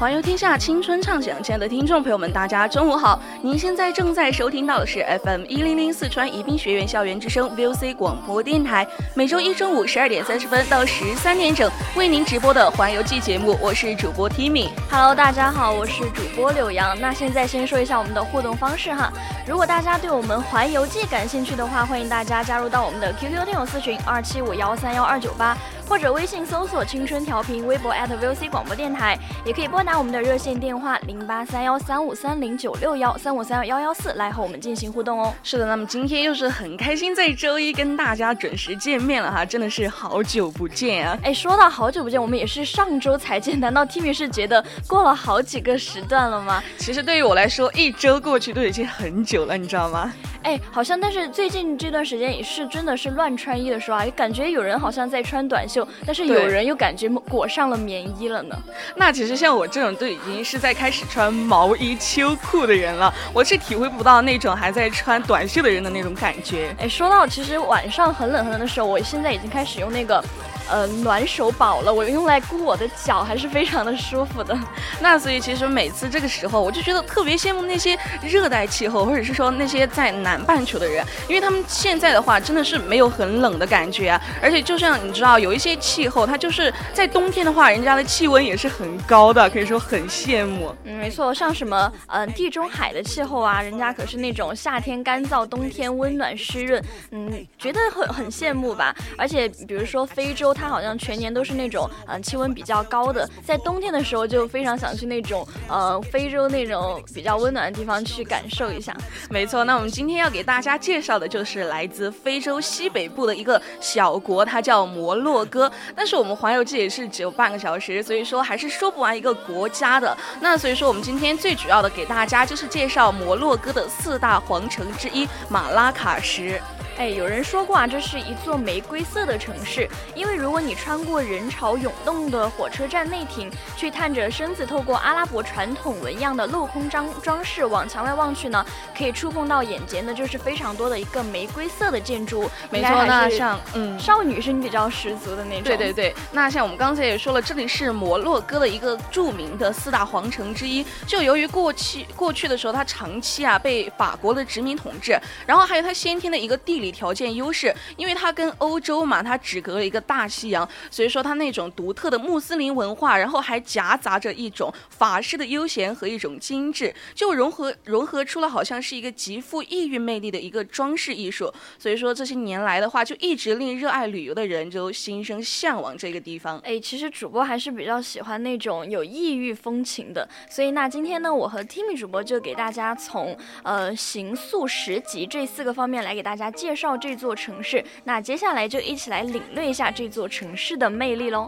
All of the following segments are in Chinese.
环游天下，青春畅想，亲爱的听众朋友们，大家中午好！您现在正在收听到的是 FM 一零零四川宜宾学院校园之声 VOC 广播电台，每周一中午十二点三十分到十三点整为您直播的环游记节目，我是主播 Timmy。Hello，大家好，我是主播柳阳。那现在先说一下我们的互动方式哈，如果大家对我们环游记感兴趣的话，欢迎大家加入到我们的 QQ 听友私群二七五幺三幺二九八。或者微信搜索“青春调频”，微博 @VOC 广播电台，也可以拨打我们的热线电话零八三幺三五三零九六幺三五三幺幺幺四来和我们进行互动哦。是的，那么今天又是很开心在周一跟大家准时见面了哈，真的是好久不见啊！哎，说到好久不见，我们也是上周才见，难道 Timmy 是觉得过了好几个时段了吗？其实对于我来说，一周过去都已经很久了，你知道吗？哎，好像，但是最近这段时间也是真的是乱穿衣的时候啊，感觉有人好像在穿短袖，但是有人又感觉裹上了棉衣了呢。那其实像我这种都已经是在开始穿毛衣秋裤的人了，我是体会不到那种还在穿短袖的人的那种感觉。哎，说到其实晚上很冷很冷的时候，我现在已经开始用那个。呃，暖手宝了，我用来箍我的脚，还是非常的舒服的。那所以其实每次这个时候，我就觉得特别羡慕那些热带气候，或者是说那些在南半球的人，因为他们现在的话真的是没有很冷的感觉啊。而且就像你知道，有一些气候，它就是在冬天的话，人家的气温也是很高的，可以说很羡慕。嗯，没错，像什么嗯地中海的气候啊，人家可是那种夏天干燥，冬天温暖湿润，嗯，觉得很很羡慕吧。而且比如说非洲。它好像全年都是那种，嗯，气温比较高的，在冬天的时候就非常想去那种，呃，非洲那种比较温暖的地方去感受一下。没错，那我们今天要给大家介绍的就是来自非洲西北部的一个小国，它叫摩洛哥。但是我们环游记也是只有半个小时，所以说还是说不完一个国家的。那所以说我们今天最主要的给大家就是介绍摩洛哥的四大皇城之一马拉喀什。哎，有人说过啊，这是一座玫瑰色的城市，因为如果你穿过人潮涌动的火车站内庭，去探着身子，透过阿拉伯传统纹样的镂空装装饰往墙外望去呢，可以触碰到眼前的就是非常多的一个玫瑰色的建筑。没错，那像嗯，少女心比较十足的那种。对对对，那像我们刚才也说了，这里是摩洛哥的一个著名的四大皇城之一。就由于过去过去的时候，它长期啊被法国的殖民统治，然后还有它先天的一个地理。条件优势，因为它跟欧洲嘛，它只隔了一个大西洋，所以说它那种独特的穆斯林文化，然后还夹杂着一种法式的悠闲和一种精致，就融合融合出了好像是一个极富异域魅力的一个装饰艺术。所以说这些年来的话，就一直令热爱旅游的人就心生向往这个地方。哎，其实主播还是比较喜欢那种有异域风情的，所以那今天呢，我和 Timmy 主播就给大家从呃行宿十级这四个方面来给大家介绍。绍这座城市，那接下来就一起来领略一下这座城市的魅力喽。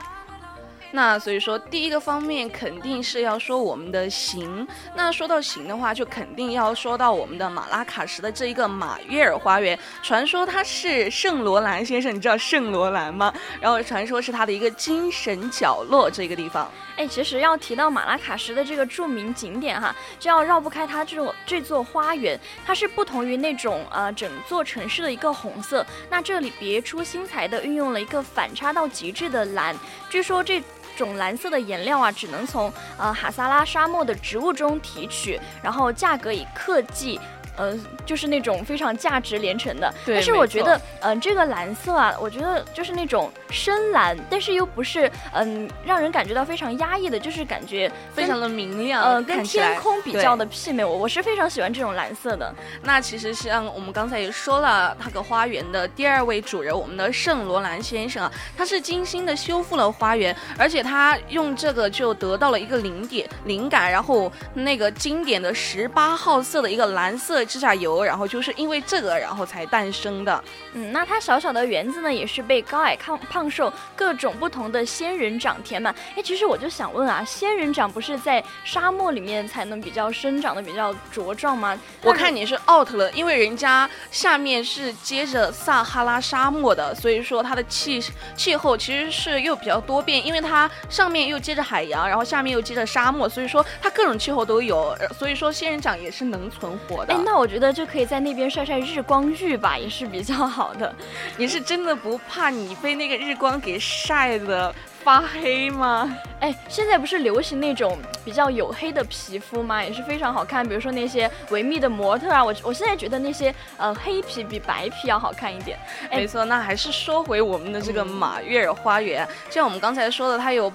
那所以说，第一个方面肯定是要说我们的行。那说到行的话，就肯定要说到我们的马拉喀什的这一个马约尔花园。传说它是圣罗兰先生，你知道圣罗兰吗？然后传说是他的一个精神角落，这个地方。哎，其实要提到马拉喀什的这个著名景点哈，就要绕不开它这种这座花园。它是不同于那种呃整座城市的一个红色，那这里别出心裁的运用了一个反差到极致的蓝。据说这。种蓝色的颜料啊，只能从呃哈萨拉沙漠的植物中提取，然后价格以克计呃，就是那种非常价值连城的。对但是我觉得，嗯、这个蓝色啊，我觉得就是那种深蓝，但是又不是嗯、让人感觉到非常压抑的，就是感觉非常的明亮，呃跟天空比较的媲美。我我是非常喜欢这种蓝色的。那其实像我们刚才也说了，那个花园的第二位主人，我们的圣罗兰先生啊，他是精心的修复了花园，而且他用这个就得到了一个灵点灵感，然后那个经典的十八号色的一个蓝色指甲油，然后就是因为这个，然后才诞生的。嗯，那它小小的园子呢，也是被高矮胖胖瘦各种不同的仙人掌填满。哎，其实我就想问啊，仙人掌不是在沙漠里面才能比较生长的比较茁壮吗？我看你是 out 了，因为人家下面是接着撒哈拉沙漠的，所以说它的气气候其实是又比较多变，因为它上面又接着海洋，然后下面又接着沙漠，所以说它各种气候都有，呃所以说仙人掌也是能存活的哎，。那我觉得就可以在那边晒晒日光浴吧，也是比较好的。你是真的不怕你被那个日光给晒的发黑吗？哎，现在不是流行那种比较黝黑的皮肤吗？也是非常好看。比如说那些维密的模特啊，我我现在觉得那些呃黑皮比白皮要好看一点。哎没错，那还是说回我们的这个马约尔花园，像我们刚才说的，它有。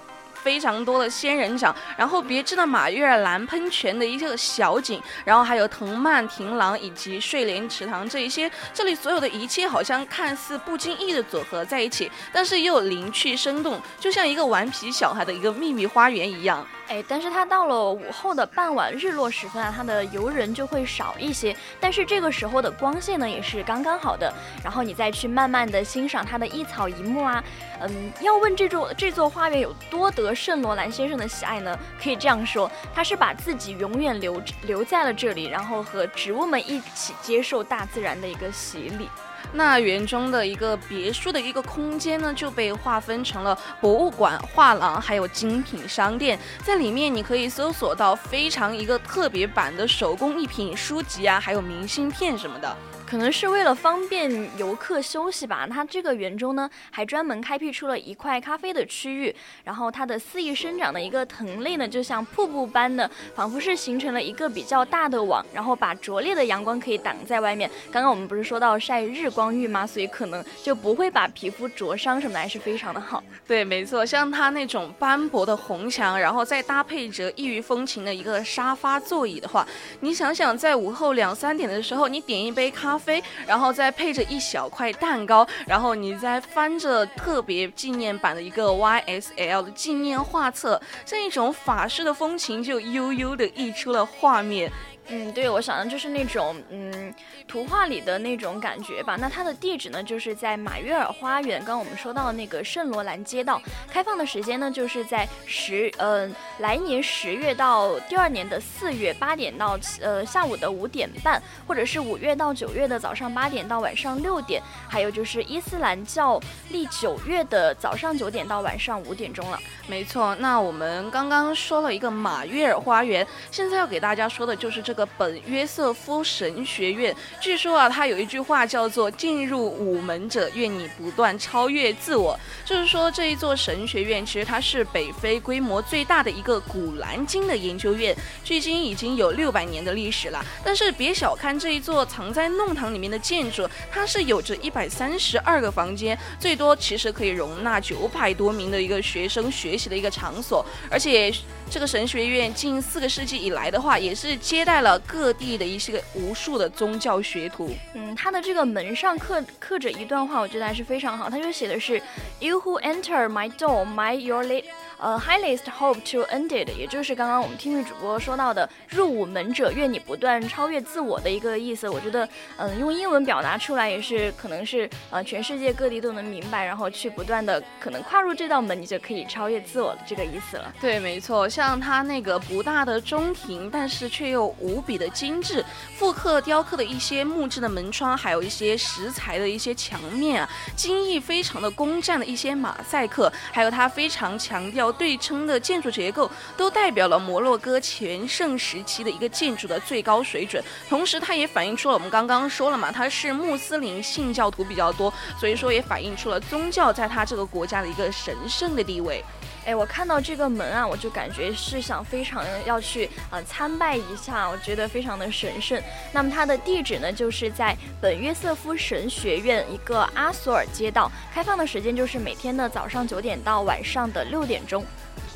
非常多的仙人掌，然后别致的马月兰喷泉的一个小景，然后还有藤蔓亭廊以及睡莲池塘这一些，这里所有的一切好像看似不经意的组合在一起，但是又灵趣生动，就像一个顽皮小孩的一个秘密花园一样。哎，但是它到了午后的傍晚日落时分啊，它的游人就会少一些。但是这个时候的光线呢，也是刚刚好的。然后你再去慢慢的欣赏它的一草一木啊，嗯，要问这座这座花园有多得圣罗兰先生的喜爱呢？可以这样说，他是把自己永远留留在了这里，然后和植物们一起接受大自然的一个洗礼。那园中的一个别墅的一个空间呢，就被划分成了博物馆、画廊，还有精品商店。在里面，你可以搜索到非常一个特别版的手工艺品、书籍啊，还有明信片什么的。可能是为了方便游客休息吧，它这个园中呢还专门开辟出了一块咖啡的区域，然后它的肆意生长的一个藤类呢，就像瀑布般的，仿佛是形成了一个比较大的网，然后把灼烈的阳光可以挡在外面。刚刚我们不是说到晒日光浴吗？所以可能就不会把皮肤灼伤什么的，还是非常的好。对，没错，像它那种斑驳的红墙，然后再搭配着异域风情的一个沙发座椅的话，你想想，在午后两三点的时候，你点一杯咖啡，然后再配着一小块蛋糕，然后你再翻着特别纪念版的一个 YSL 的纪念画册，这一种法式的风情就悠悠的溢出了画面。嗯，对，我想的就是那种嗯图画里的那种感觉吧。那它的地址呢，就是在马约尔花园，刚我们说到那个圣罗兰街道。开放的时间呢，就是在十嗯、来年十月到第二年的四月八点到呃下午的五点半，或者是五月到九月的早上八点到晚上六点，还有就是伊斯兰教历九月的早上九点到晚上五点钟了。没错，那我们刚刚说了一个马约尔花园，现在要给大家说的就是这个本约瑟夫神学院。据说啊，它有一句话叫做“进入午门者，愿你不断超越自我”，就是说这一座神学院其实它是北非规模最大的一个古兰经的研究院，距今已经有六百年的历史了。但是别小看这一座藏在弄堂里面的建筑，它是有着一百三十二个房间，最多其实可以容纳九百多名的一个学生学习的一个场所，而且这个神学院近四个世纪以来的话，也是接待了各地的一些个无数的宗教学徒。嗯，它的这个门上刻刻着一段话，我觉得还是非常好。它就写的是 “You who enter my door, my your li 呃 highest hope to end it”，也就是刚刚我们听力主播说到的“入伍门者，愿你不断超越自我”的一个意思。我觉得，嗯，用英文表达出来也是可能是呃全世界各地都能明白，然后去不断的可能跨入这道门，你就可以超越自我的这个意思了。对，没错，像它那个不大的中庭，但是却又无比的精致，复刻雕刻的一些木质的门窗，还有一些石材的一些墙面啊，精益非常的工匠的一些马赛克，还有它非常强调对称的建筑结构，都代表了摩洛哥全盛时期的一个建筑的最高水准。同时，它也反映出了我们刚刚说了嘛，它是穆斯林信教徒比较多，所以说也反映出了宗教在它这个国家的一个神圣的地位。哎，我看到这个门啊，我就感觉是想非常要去啊参拜一下，我觉得非常的神圣。那么它的地址呢，就是在本约瑟夫神学院一个阿索尔街道，开放的时间就是每天的早上九点到晚上的六点钟。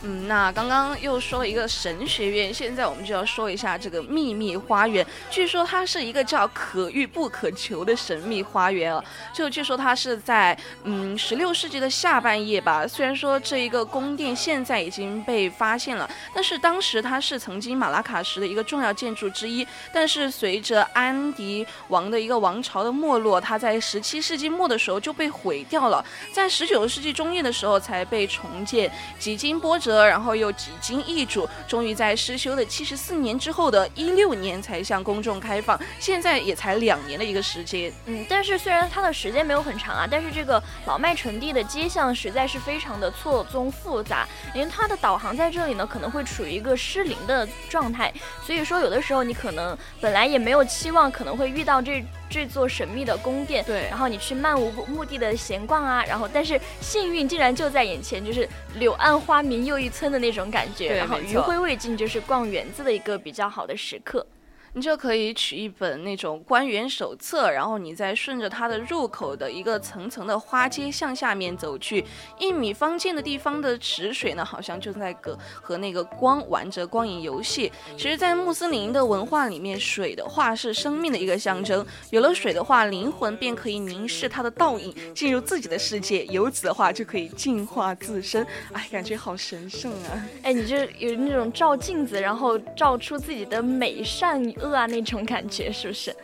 嗯，那刚刚又说了一个神学院，现在我们就要说一下这个秘密花园。据说它是一个叫可遇不可求的神秘花园啊。就据说它是在嗯十六世纪的下半叶吧。虽然说这一个宫殿现在已经被发现了，但是当时它是曾经马拉卡什的一个重要建筑之一。但是随着安迪王的一个王朝的没落，它在十七世纪末的时候就被毁掉了，在十九世纪中叶的时候才被重建，几经波折。然后又几经易主，终于在失修的七十四年之后的一六年才向公众开放，现在也才两年的一个时间。嗯，但是虽然它的时间没有很长啊，但是这个老麦城地的街巷实在是非常的错综复杂，因为它的导航在这里呢可能会处于一个失灵的状态，所以说有的时候你可能本来也没有期望可能会遇到这。这座神秘的宫殿，对，然后你去漫无目的的闲逛啊，然后但是幸运竟然就在眼前，就是柳暗花明又一村的那种感觉，然后余晖未尽，就是逛园子的一个比较好的时刻。你就可以取一本那种官员手册，然后你再顺着它的入口的一个层层的花街向下面走去，一米方见的地方的池水呢，好像就在和和那个光玩着光影游戏。其实，在穆斯林的文化里面，水的话是生命的一个象征，有了水的话，灵魂便可以凝视它的倒影，进入自己的世界，由此的话就可以净化自身。哎，感觉好神圣啊！哎，你就有那种照镜子，然后照出自己的美善。饿啊那种感觉是不是？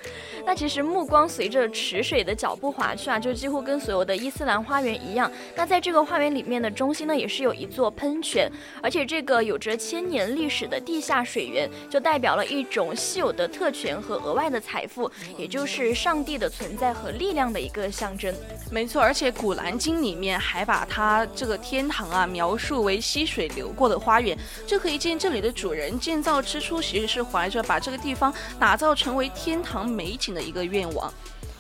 那其实目光随着池水的脚步划去啊，就几乎跟所有的伊斯兰花园一样。那在这个花园里面的中心呢，也是有一座喷泉，而且这个有着千年历史的地下水源，就代表了一种稀有的特权和额外的财富，也就是上帝的存在和力量的一个象征。没错，而且《古兰经》里面还把它这个天堂啊描述为溪水流过的花园，就可以见这里的主人建造之初其实是怀着把这个地方。打造成为天堂美景的一个愿望。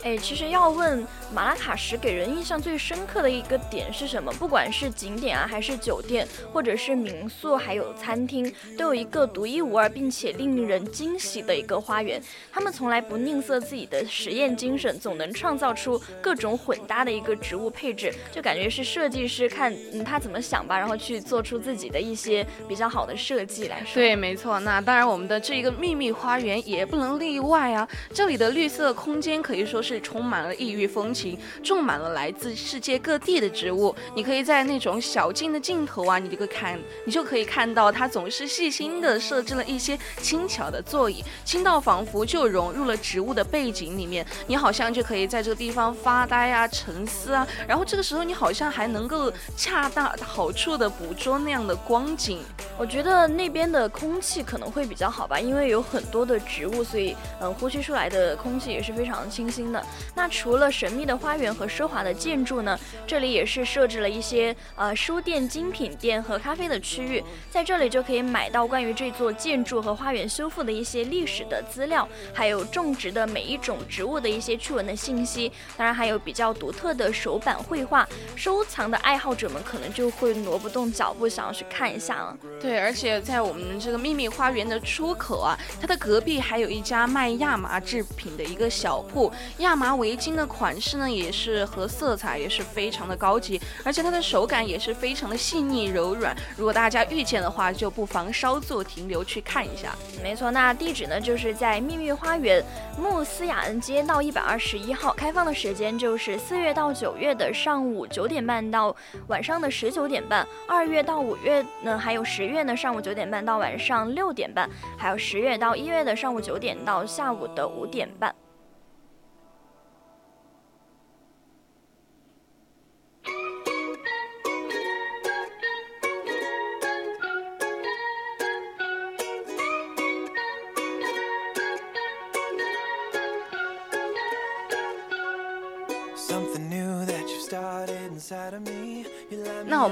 哎，其实要问马拉卡什给人印象最深刻的一个点是什么？不管是景点啊，还是酒店，或者是民宿，还有餐厅，都有一个独一无二并且令人惊喜的一个花园。他们从来不吝啬自己的实验精神，总能创造出各种混搭的一个植物配置，就感觉是设计师看嗯他怎么想吧，然后去做出自己的一些比较好的设计来说。对，没错。那当然，我们的这一个秘密花园也不能例外啊。这里的绿色空间可以说是。充满了异域风情，种满了来自世界各地的植物。你可以在那种小径的尽头啊，你就可以看，你就可以看到它总是细心的设置了一些轻巧的座椅，轻到仿佛就融入了植物的背景里面。你好像就可以在这个地方发呆啊、沉思啊，然后这个时候你好像还能够恰到好处的捕捉那样的光景。我觉得那边的空气可能会比较好吧，因为有很多的植物，所以嗯，呼吸出来的空气也是非常清新的。那除了神秘的花园和奢华的建筑呢，这里也是设置了一些呃书店、精品店和咖啡的区域，在这里就可以买到关于这座建筑和花园修复的一些历史的资料，还有种植的每一种植物的一些趣闻的信息，当然还有比较独特的手板绘画，收藏的爱好者们可能就会挪不动脚步想要去看一下了。对，而且在我们这个秘密花园的出口啊，它的隔壁还有一家卖亚麻制品的一个小铺。亚亚麻围巾的款式呢，也是和色彩也是非常的高级，而且它的手感也是非常的细腻柔软。如果大家遇见的话，就不妨稍作停留去看一下。没错，那地址呢就是在秘密花园穆斯雅恩街道一百二十一号，开放的时间就是四月到九月的上午九点半到晚上的十九点半，二月到五月呢还有十。月呢，上午九点半到晚上六点半，还有十月到一月的上午九点到下午的五点半。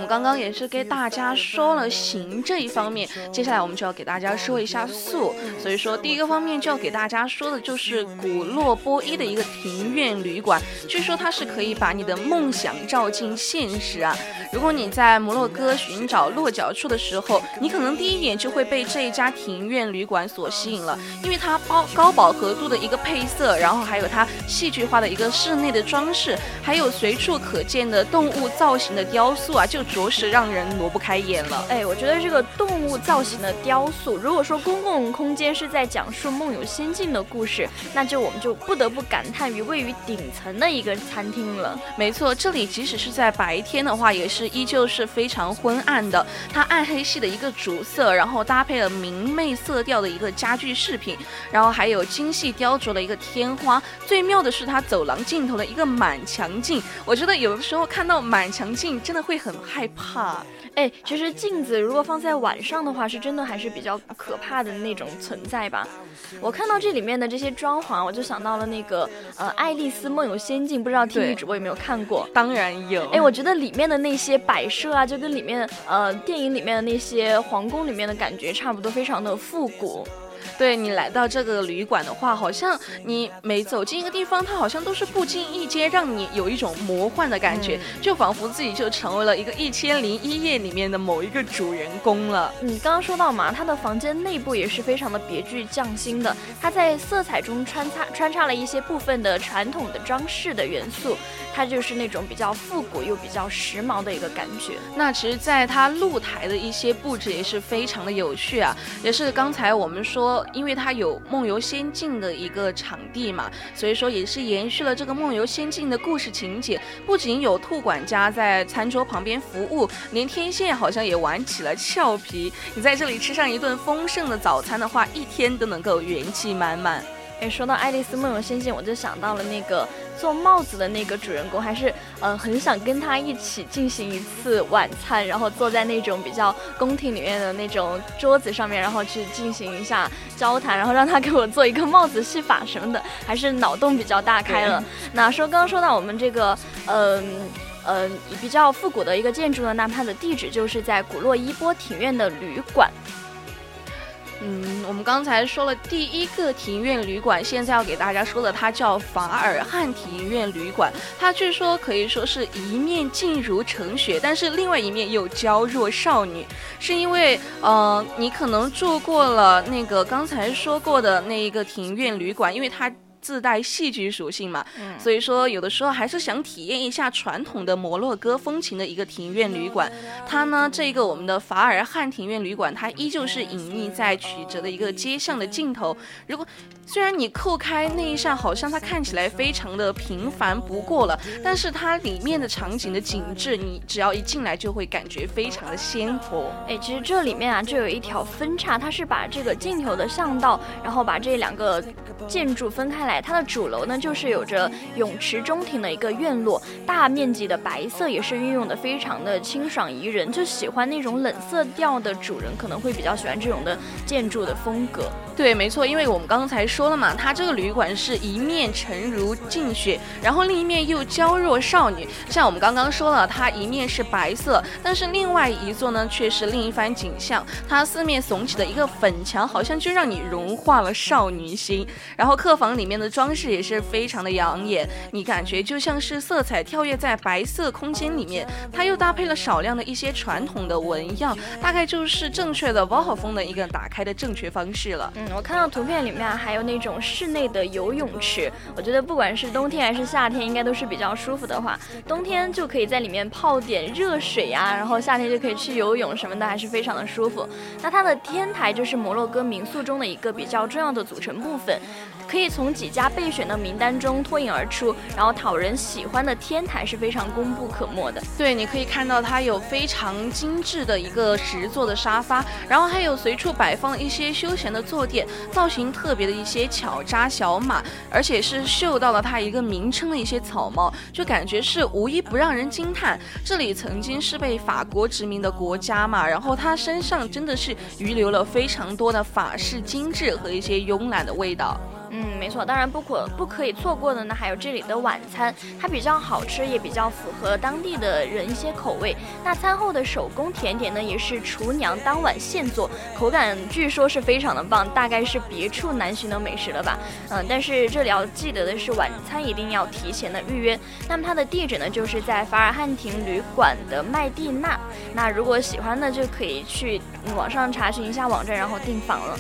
们刚刚也是给大家说了形这一方面，接下来我们就要给大家说一下素。所以说，第一个方面就要给大家说的就是古洛波伊的一个庭院旅馆。据说它是可以把你的梦想照进现实啊！如果你在摩洛哥寻找落脚处的时候，你可能第一眼就会被这一家庭院旅馆所吸引了，因为它高高饱和度的一个配色，然后还有它戏剧化的一个室内的装饰，还有随处可见的动物造型的雕塑啊，就着实让人挪不开眼了。哎，我觉得这个动物造型的雕塑，如果说公共空间是在讲述梦游仙境的故事，那就我们就不得不感叹于位于顶层的一个餐厅了。没错，这里即使是在白天的话，也是依旧是非常昏暗的。它暗黑系的一个主色，然后搭配了明媚色调的一个家具饰品，然后还有精细雕琢的一个天花。最妙的是它走廊尽头的一个满墙镜，我觉得有的时候看到满墙镜真的会很害怕。哎，其实镜子如果放在晚上的话，是真的还是比较可怕的那种存在吧。我看到这里面的这些装潢，我就想到了那个呃《爱丽丝梦游仙境》，不知道听女主播有没有看过？当然有。哎，我觉得里面的那些摆设啊，就跟里面呃电影里面的那些皇宫里面的感觉差不多，非常的复古。对你来到这个旅馆的话，好像你每走进一个地方，它好像都是不经意间让你有一种魔幻的感觉，就仿佛自己就成为了一个《一千零一夜》里面的某一个主人公了。你刚刚说到嘛，它的房间内部也是非常的别具匠心的，它在色彩中穿插穿插了一些部分的传统的装饰的元素，它就是那种比较复古又比较时髦的一个感觉。那其实，在它露台的一些布置也是非常的有趣啊，也是刚才我们说。因为它有梦游仙境的一个场地嘛，所以说也是延续了这个梦游仙境的故事情节。不仅有兔管家在餐桌旁边服务，连天线好像也玩起了俏皮。你在这里吃上一顿丰盛的早餐的话，一天都能够元气满满。哎，说到《爱丽丝梦游仙境》，我就想到了那个做帽子的那个主人公，还是呃很想跟他一起进行一次晚餐，然后坐在那种比较宫廷里面的那种桌子上面，然后去进行一下交谈，然后让他给我做一个帽子戏法什么的，还是脑洞比较大开了。那说刚刚说到我们这个，嗯嗯比较复古的一个建筑呢，那它的地址就是在古洛伊波庭院的旅馆。嗯，我们刚才说了第一个庭院旅馆，现在要给大家说的，它叫法尔汉庭院旅馆。它据说可以说是一面静如晨雪，但是另外一面又娇弱少女，是因为呃，你可能住过了那个刚才说过的那一个庭院旅馆，因为它。自带戏剧属性嘛，所以说有的时候还是想体验一下传统的摩洛哥风情的一个庭院旅馆。它呢，这个我们的法尔汉庭院旅馆，它依旧是隐匿在曲折的一个街巷的尽头。如果虽然你扣开那一扇，好像它看起来非常的平凡不过了，但是它里面的场景的景致，你只要一进来就会感觉非常的鲜活。哎，其实这里面啊，就有一条分叉，它是把这个尽头的巷道，然后把这两个建筑分开来。它的主楼呢，就是有着泳池中庭的一个院落，大面积的白色也是运用的非常的清爽宜人，就喜欢那种冷色调的主人可能会比较喜欢这种的建筑的风格。对，没错，因为我们刚才说了嘛，它这个旅馆是一面沉如静雪，然后另一面又娇弱少女。像我们刚刚说了，它一面是白色，但是另外一座呢却是另一番景象。它四面耸起的一个粉墙，好像就让你融化了少女心。然后客房里面的装饰也是非常的养眼，你感觉就像是色彩跳跃在白色空间里面。它又搭配了少量的一些传统的纹样，大概就是正确的包豪风的一个打开的正确方式了。嗯我看到图片里面还有那种室内的游泳池，我觉得不管是冬天还是夏天，应该都是比较舒服的话。冬天就可以在里面泡点热水呀，然后夏天就可以去游泳什么的，还是非常的舒服。那它的天台就是摩洛哥民宿中的一个比较重要的组成部分，可以从几家备选的名单中脱颖而出，然后讨人喜欢的天台是非常功不可没的。对，你可以看到它有非常精致的一个石座的沙发，然后还有随处摆放一些休闲的坐垫。造型特别的一些巧扎小马，而且是嗅到了它一个名称的一些草帽，就感觉是无一不让人惊叹。这里曾经是被法国殖民的国家嘛，然后它身上真的是遗留了非常多的法式精致和一些慵懒的味道。嗯，没错，当然不可不可以错过的呢，还有这里的晚餐，它比较好吃，也比较符合当地的人一些口味。那餐后的手工甜点呢，也是厨娘当晚现做，口感据说是非常的棒，大概是别处难寻的美食了吧。嗯，但是这里要记得的是，晚餐一定要提前的预约。那么它的地址呢，就是在法尔汉庭旅馆的麦蒂娜。那如果喜欢呢，就可以去网上查询一下网站，然后订房了。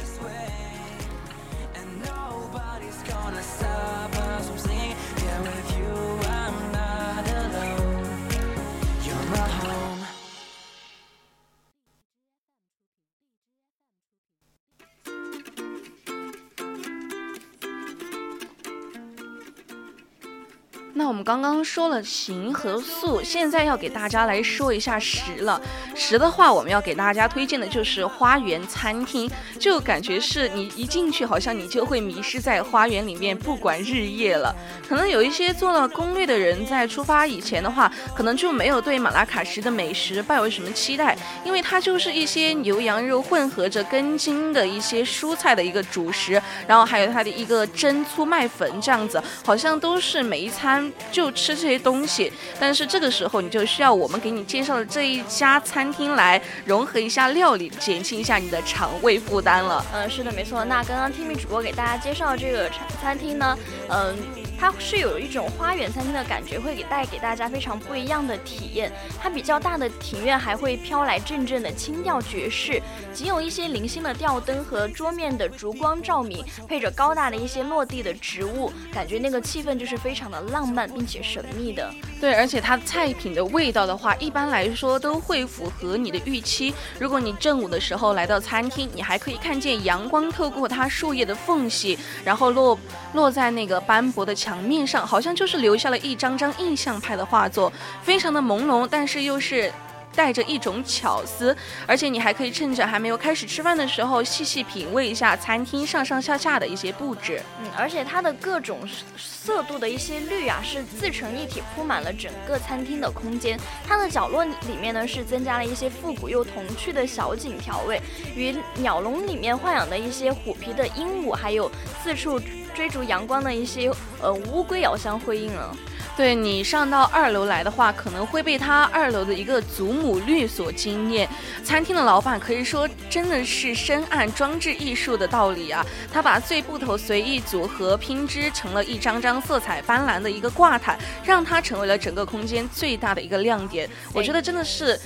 我们刚刚说了形和素，现在要给大家来说一下食了。食的话，我们要给大家推荐的就是花园餐厅，就感觉是你一进去，好像你就会迷失在花园里面，不管日夜了。可能有一些做了攻略的人，在出发以前的话，可能就没有对马拉卡什的美食抱有什么期待，因为它就是一些牛羊肉混合着根茎的一些蔬菜的一个主食，然后还有它的一个蒸粗麦粉这样子，好像都是每一餐。就吃这些东西，但是这个时候你就需要我们给你介绍的这一家餐厅来融合一下料理，减轻一下你的肠胃负担了。嗯，是的，没错。那刚刚 Timmy 主播给大家介绍这个餐餐厅呢，嗯。它是有一种花园餐厅的感觉，会给带给大家非常不一样的体验。它比较大的庭院还会飘来阵阵的清调爵士，仅有一些零星的吊灯和桌面的烛光照明，配着高大的一些落地的植物，感觉那个气氛就是非常的浪漫并且神秘的。对，而且它菜品的味道的话，一般来说都会符合你的预期。如果你正午的时候来到餐厅，你还可以看见阳光透过它树叶的缝隙，然后落落在那个斑驳的墙面上，好像就是留下了一张张印象派的画作，非常的朦胧，但是又是。带着一种巧思，而且你还可以趁着还没有开始吃饭的时候，细细品味一下餐厅上上下下的一些布置。嗯，而且它的各种色度的一些绿啊，是自成一体，铺满了整个餐厅的空间。它的角落里面呢，是增加了一些复古又童趣的小景调味，与鸟笼里面豢养的一些虎皮的鹦鹉，还有四处追逐阳光的一些呃乌龟遥相辉映了。对你上到二楼来的话，可能会被它二楼的一个祖母绿所惊艳。餐厅的老板可以说真的是深谙装置艺术的道理啊！他把碎布头随意组合拼织成了一张张色彩斑斓的一个挂毯，让它成为了整个空间最大的一个亮点。我觉得真的是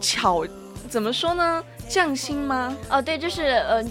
巧，怎么说呢？匠心吗？哦，对，就是呃。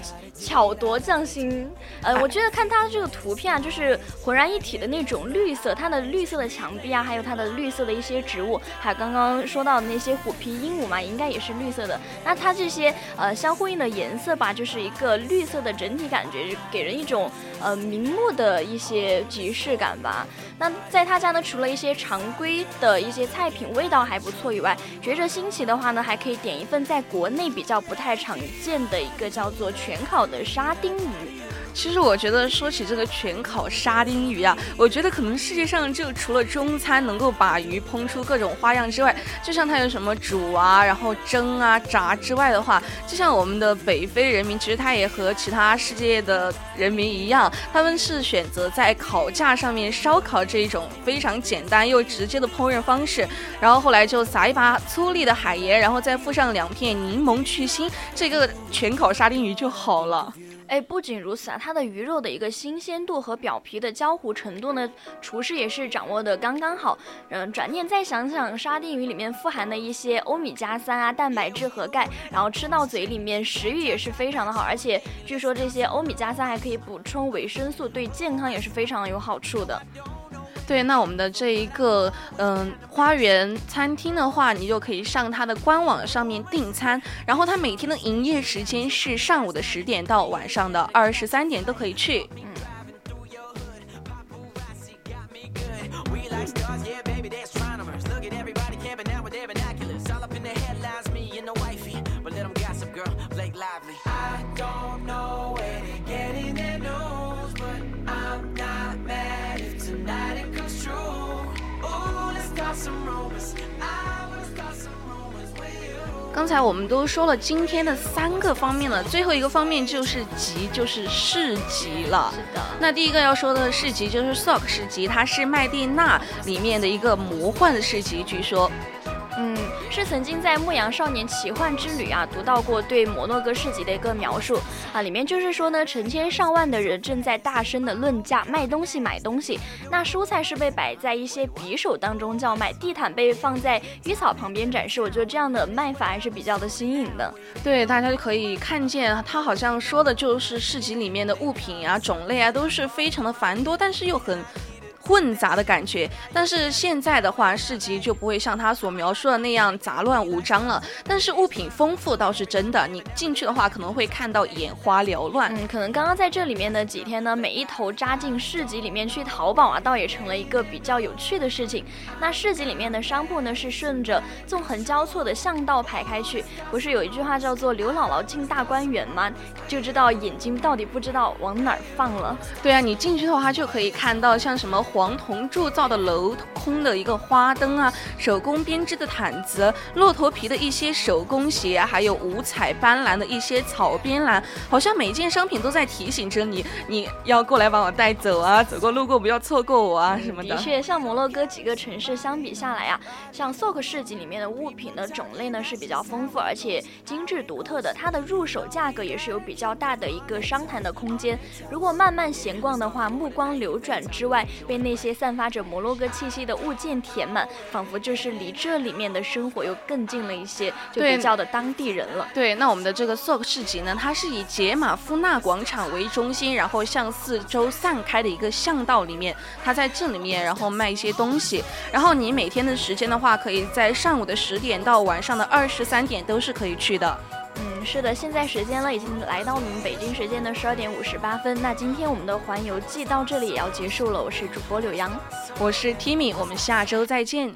巧夺匠心，呃，我觉得看它这个图片啊，就是浑然一体的那种绿色，它的绿色的墙壁啊，还有它的绿色的一些植物，还有刚刚说到的那些虎皮鹦鹉嘛，应该也是绿色的。那它这些呃相呼应的颜色吧，就是一个绿色的整体感觉，给人一种呃明目的一些即视感吧。那在他家呢，除了一些常规的一些菜品味道还不错以外，觉着新奇的话呢，还可以点一份在国内比较不太常见的一个叫做全烤。的沙丁鱼。其实我觉得说起这个全烤沙丁鱼啊，我觉得可能世界上就除了中餐能够把鱼烹出各种花样之外，就像它有什么煮啊，然后蒸啊、炸之外的话，就像我们的北非人民，其实他也和其他世界的人民一样，他们是选择在烤架上面烧烤这一种非常简单又直接的烹饪方式，然后后来就撒一把粗粒的海盐，然后再附上两片柠檬去腥，这个全烤沙丁鱼就好了。哎，不仅如此啊，它的鱼肉的一个新鲜度和表皮的焦糊程度呢，厨师也是掌握的刚刚好。嗯，转念再想想，沙丁鱼里面富含的一些欧米伽三啊、蛋白质和钙，然后吃到嘴里面，食欲也是非常的好。而且据说这些欧米伽三还可以补充维生素，对健康也是非常有好处的。对，那我们的这一个嗯花园餐厅的话，你就可以上它的官网上面订餐，然后它每天的营业时间是上午的十点到晚上的二十三点都可以去。嗯刚才我们都说了今天的三个方面了，最后一个方面就是集，就是市集了。是的。那第一个要说的市集就是 Sock 市集，它是麦地那里面的一个魔幻的市集，据说。是曾经在《牧羊少年奇幻之旅》啊读到过对摩洛哥市集的一个描述啊，里面就是说呢，成千上万的人正在大声的论价卖东西买东西。那蔬菜是被摆在一些匕首当中叫卖，地毯被放在鱼草旁边展示。我觉得这样的卖法还是比较的新颖的。对，大家就可以看见，他好像说的就是市集里面的物品啊、种类啊，都是非常的繁多，但是又很。混杂的感觉，但是现在的话，市集就不会像他所描述的那样杂乱无章了。但是物品丰富倒是真的，你进去的话可能会看到眼花缭乱。嗯，可能刚刚在这里面的几天呢，每一头扎进市集里面去淘宝啊，倒也成了一个比较有趣的事情。那市集里面的商铺呢，是顺着纵横交错的巷道排开去，不是有一句话叫做“刘姥姥进大观园”吗？就知道眼睛到底不知道往哪儿放了。对啊，你进去的话就可以看到像什么。黄铜铸造的镂空的一个花灯啊，手工编织的毯子，骆驼皮的一些手工鞋，还有五彩斑斓的一些草编篮，好像每件商品都在提醒着你，你要过来把我带走啊，走过路过不要错过我啊什么的。的确，像摩洛哥几个城市相比下来啊，像 Souk 市集里面的物品的种类呢是比较丰富，而且精致独特的，它的入手价格也是有比较大的一个商谈的空间。如果慢慢闲逛的话，目光流转之外，被那些散发着摩洛哥气息的物件填满，仿佛就是离这里面的生活又更近了一些，就比较的当地人了。对，那我们的这个 Souk 市集呢，它是以杰马夫纳广场为中心，然后向四周散开的一个巷道里面，它在这里面然后卖一些东西。然后你每天的时间的话，可以在上午的十点到晚上的二十三点都是可以去的。嗯，是的，现在时间呢，已经来到我们北京时间的十二点五十八分。那今天我们的环游记到这里也要结束了。我是主播柳阳，我是 Timmy，我们下周再见。